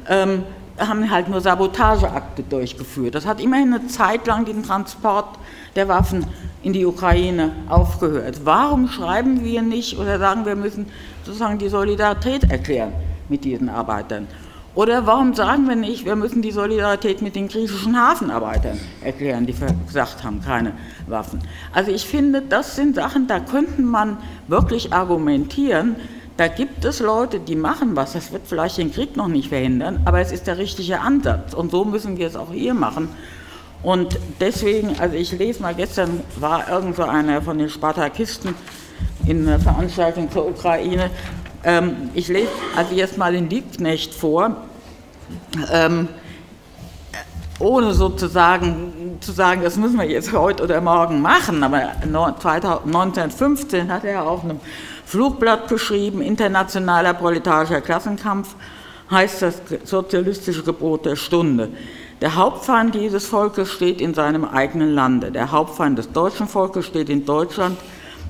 ähm, haben halt nur Sabotageakte durchgeführt. Das hat immerhin eine Zeit lang den Transport der Waffen in die Ukraine aufgehört. Warum schreiben wir nicht oder sagen, wir müssen sozusagen die Solidarität erklären mit diesen Arbeitern? Oder warum sagen wir nicht, wir müssen die Solidarität mit den griechischen Hafenarbeitern erklären, die gesagt haben, keine Waffen? Also ich finde, das sind Sachen, da könnte man wirklich argumentieren, da gibt es Leute, die machen was. Das wird vielleicht den Krieg noch nicht verhindern, aber es ist der richtige Ansatz. Und so müssen wir es auch hier machen. Und deswegen, also ich lese mal, gestern war irgend so einer von den Spartakisten in einer Veranstaltung zur Ukraine. Ähm, ich lese also jetzt mal den Liebknecht vor. Ähm, ohne sozusagen zu sagen, das müssen wir jetzt heute oder morgen machen, aber 1915 hat er auf einem Flugblatt beschrieben, internationaler proletarischer Klassenkampf, heißt das sozialistische Gebot der Stunde. Der Hauptfeind dieses Volkes steht in seinem eigenen Lande. Der Hauptfeind des deutschen Volkes steht in Deutschland,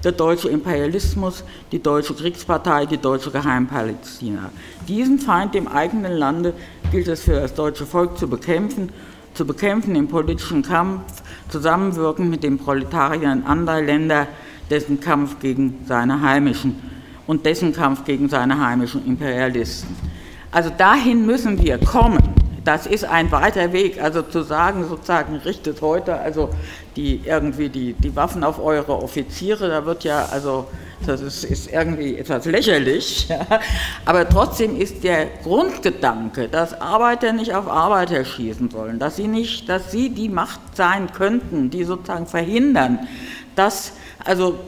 der deutsche Imperialismus, die deutsche Kriegspartei, die deutsche Geheimpalästina. Diesen Feind im eigenen Lande gilt es für das deutsche Volk zu bekämpfen, zu bekämpfen im politischen Kampf, zusammenwirken mit den Proletariern anderer Länder, dessen Kampf gegen seine heimischen und dessen Kampf gegen seine heimischen Imperialisten. Also dahin müssen wir kommen das ist ein weiter Weg. Also zu sagen, sozusagen, richtet heute also die, irgendwie die, die Waffen auf eure Offiziere, da wird ja, also das ist, ist irgendwie etwas lächerlich. Aber trotzdem ist der Grundgedanke, dass Arbeiter nicht auf Arbeiter schießen sollen, dass sie nicht, dass sie die Macht sein könnten, die sozusagen verhindern, dass also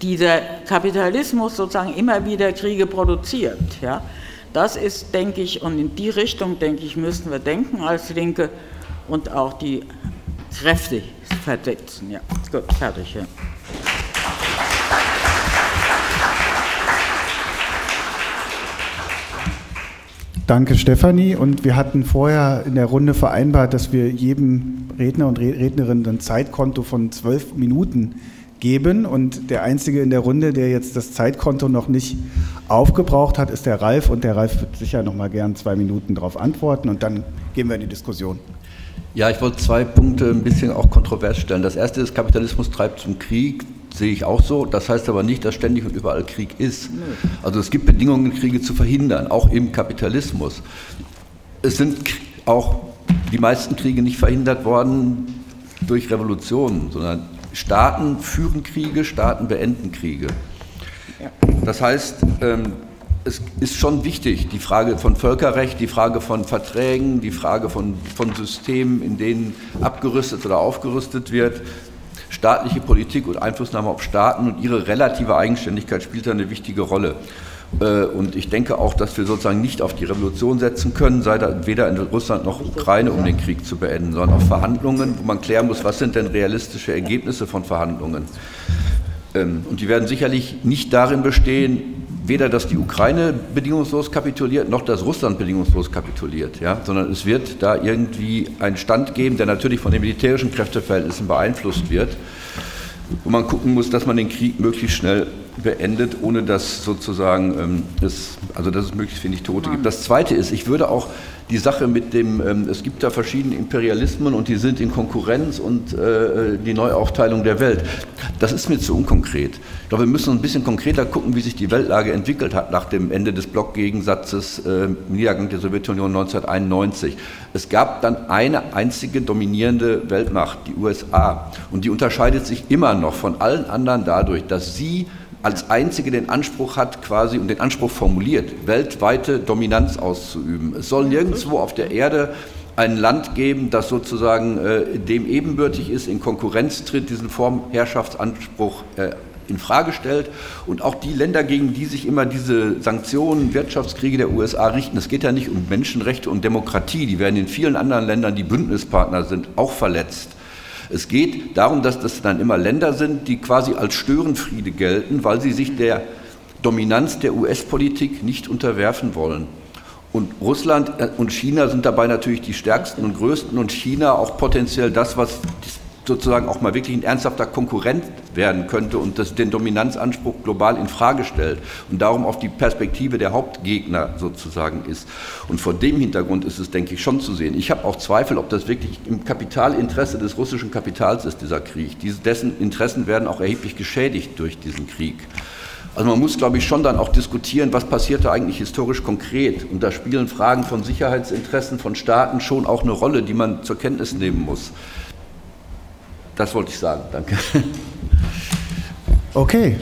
dieser Kapitalismus sozusagen immer wieder Kriege produziert. Ja. Das ist, denke ich, und in die Richtung, denke ich, müssen wir denken als Linke und auch die Kräfte versetzen. Ja, gut, fertig. Ja. Danke, Stefanie. Und wir hatten vorher in der Runde vereinbart, dass wir jedem Redner und Rednerin ein Zeitkonto von zwölf Minuten geben. Und der Einzige in der Runde, der jetzt das Zeitkonto noch nicht aufgebraucht hat, ist der Ralf. Und der Ralf wird sicher noch mal gern zwei Minuten darauf antworten. Und dann gehen wir in die Diskussion. Ja, ich wollte zwei Punkte ein bisschen auch kontrovers stellen. Das erste ist, Kapitalismus treibt zum Krieg. Sehe ich auch so. Das heißt aber nicht, dass ständig und überall Krieg ist. Also es gibt Bedingungen, Kriege zu verhindern, auch im Kapitalismus. Es sind auch die meisten Kriege nicht verhindert worden durch Revolutionen, sondern Staaten führen Kriege, Staaten beenden Kriege. Das heißt, ähm, es ist schon wichtig, die Frage von Völkerrecht, die Frage von Verträgen, die Frage von, von Systemen, in denen abgerüstet oder aufgerüstet wird. Staatliche Politik und Einflussnahme auf Staaten und ihre relative Eigenständigkeit spielt da eine wichtige Rolle. Äh, und ich denke auch, dass wir sozusagen nicht auf die Revolution setzen können, sei da weder in Russland noch Ukraine, um den Krieg zu beenden, sondern auf Verhandlungen, wo man klären muss, was sind denn realistische Ergebnisse von Verhandlungen. Ähm, und die werden sicherlich nicht darin bestehen, weder dass die Ukraine bedingungslos kapituliert, noch dass Russland bedingungslos kapituliert, ja? sondern es wird da irgendwie einen Stand geben, der natürlich von den militärischen Kräfteverhältnissen beeinflusst wird, wo man gucken muss, dass man den Krieg möglichst schnell beendet, ohne dass sozusagen ähm, es, also dass es möglichst wenig Tote gibt. Das Zweite ist, ich würde auch die Sache mit dem, ähm, es gibt da verschiedene Imperialismen und die sind in Konkurrenz und äh, die Neuaufteilung der Welt, das ist mir zu unkonkret. Ich glaube, wir müssen ein bisschen konkreter gucken, wie sich die Weltlage entwickelt hat nach dem Ende des Blockgegensatzes äh, Niedergang der Sowjetunion 1991. Es gab dann eine einzige dominierende Weltmacht, die USA, und die unterscheidet sich immer noch von allen anderen dadurch, dass sie als einzige den Anspruch hat, quasi und den Anspruch formuliert, weltweite Dominanz auszuüben. Es soll nirgendwo auf der Erde ein Land geben, das sozusagen äh, dem ebenbürtig ist, in Konkurrenz tritt, diesen Formherrschaftsanspruch äh, in Frage stellt und auch die Länder, gegen die sich immer diese Sanktionen, Wirtschaftskriege der USA richten. Es geht ja nicht um Menschenrechte und Demokratie, die werden in vielen anderen Ländern, die Bündnispartner sind, auch verletzt. Es geht darum, dass das dann immer Länder sind, die quasi als Störenfriede gelten, weil sie sich der Dominanz der US-Politik nicht unterwerfen wollen. Und Russland äh, und China sind dabei natürlich die stärksten und größten und China auch potenziell das, was sozusagen auch mal wirklich ein ernsthafter Konkurrent werden könnte und das den Dominanzanspruch global in Frage stellt und darum auf die Perspektive der Hauptgegner sozusagen ist. Und vor dem Hintergrund ist es, denke ich, schon zu sehen. Ich habe auch Zweifel, ob das wirklich im Kapitalinteresse des russischen Kapitals ist, dieser Krieg. Diese, dessen Interessen werden auch erheblich geschädigt durch diesen Krieg. Also man muss, glaube ich, schon dann auch diskutieren, was passiert da eigentlich historisch konkret. Und da spielen Fragen von Sicherheitsinteressen von Staaten schon auch eine Rolle, die man zur Kenntnis nehmen muss. Das wollte ich sagen. Danke. Okay.